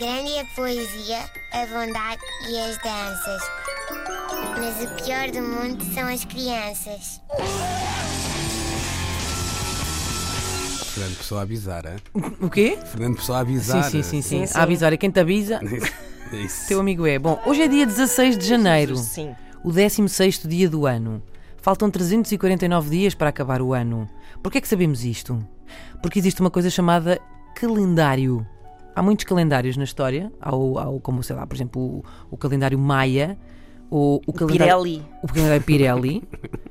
Grande é a poesia, a bondade e as danças. Mas o pior do mundo são as crianças. Fernando Pessoa a avisar, é? O quê? Fernando Pessoa a avisar. Sim, sim, sim, sim. Sim, sim. A avisar, e quem te avisa, É isso. teu amigo é. Bom, hoje é dia 16 de janeiro, Sim. o 16 dia do ano. Faltam 349 dias para acabar o ano. Porquê é que sabemos isto? Porque existe uma coisa chamada calendário. Há muitos calendários na história, há, o- há o- como sei lá, por exemplo, o, o calendário Maia, ou o calendário Pirelli. o calendário Pirelli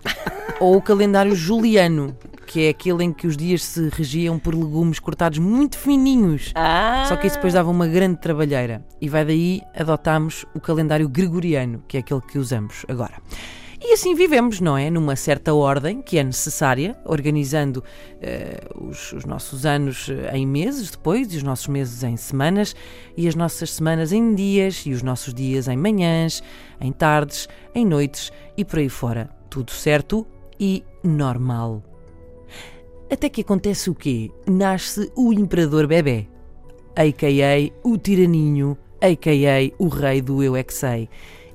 ou o calendário Juliano, que é aquele em que os dias se regiam por legumes cortados muito fininhos. Ah! Só que isso depois dava uma grande trabalheira. E vai daí adotámos o calendário gregoriano, que é aquele que usamos agora. E assim vivemos, não é? Numa certa ordem que é necessária, organizando eh, os, os nossos anos eh, em meses depois, e os nossos meses em semanas, e as nossas semanas em dias, e os nossos dias em manhãs, em tardes, em noites e por aí fora. Tudo certo e normal. Até que acontece o quê? Nasce o Imperador Bebé a.k.a. o Tiraninho, a.k.a. o Rei do Eu é que Sei,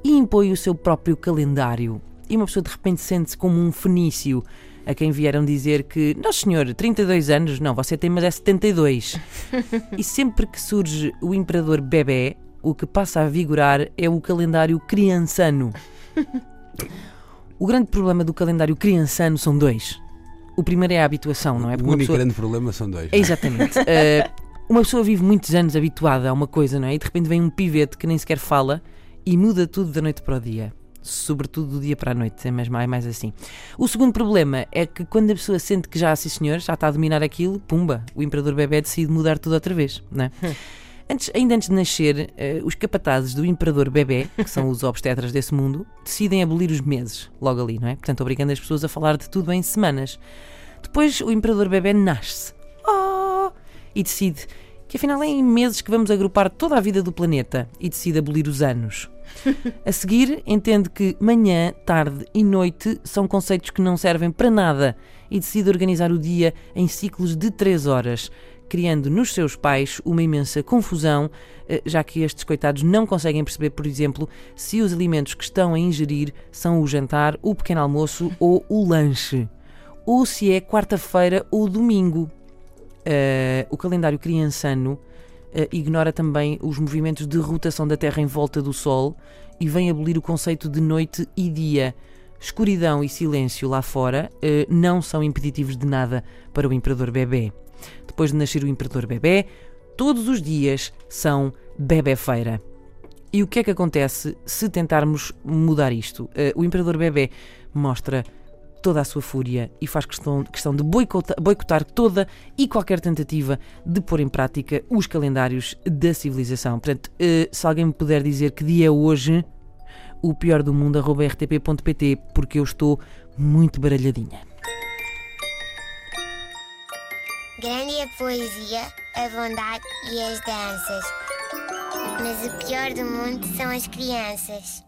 e impõe o seu próprio calendário. E uma pessoa de repente sente-se como um fenício, a quem vieram dizer que, não senhor, 32 anos, não, você tem, mas é 72. e sempre que surge o Imperador Bebé, o que passa a vigorar é o calendário criançano. O grande problema do calendário criançano são dois. O primeiro é a habituação, não é? O Porque uma único pessoa- grande problema são dois. é Exatamente. Eh, uma pessoa vive muitos anos habituada a uma coisa, não é? E de repente vem um pivete que nem sequer fala e muda tudo da noite para o dia. Sobretudo do dia para a noite, é mais, é mais assim. O segundo problema é que quando a pessoa sente que já, sim senhor, já está a dominar aquilo, pumba, o imperador bebê decide mudar tudo outra vez, não é? Antes, ainda antes de nascer, eh, os capatazes do imperador bebê, que são os obstetras desse mundo, decidem abolir os meses, logo ali, não é? Portanto, obrigando as pessoas a falar de tudo em semanas. Depois, o imperador bebê nasce. Oh! E decide que afinal é em meses que vamos agrupar toda a vida do planeta e decide abolir os anos. A seguir, entende que manhã, tarde e noite são conceitos que não servem para nada e decide organizar o dia em ciclos de 3 horas, criando nos seus pais uma imensa confusão, eh, já que estes coitados não conseguem perceber, por exemplo, se os alimentos que estão a ingerir são o jantar, o pequeno almoço ou o lanche, ou se é quarta-feira ou domingo. Eh, o calendário criançano eh, ignora também os movimentos de rotação da Terra em volta do Sol e vem abolir o conceito de noite e dia. Escuridão e silêncio lá fora eh, não são impeditivos de nada para o Imperador Bebê. Depois de nascer o Imperador Bebê, todos os dias são Bebé-feira. E o que é que acontece se tentarmos mudar isto? O Imperador Bebê mostra toda a sua fúria e faz questão, questão de boicotar, boicotar toda e qualquer tentativa de pôr em prática os calendários da civilização. Portanto, eh, se alguém me puder dizer que dia é hoje, o pior do mundo, rtp.pt, porque eu estou muito baralhadinha. Grande a poesia, a bondade e as danças. Mas o pior do mundo são as crianças.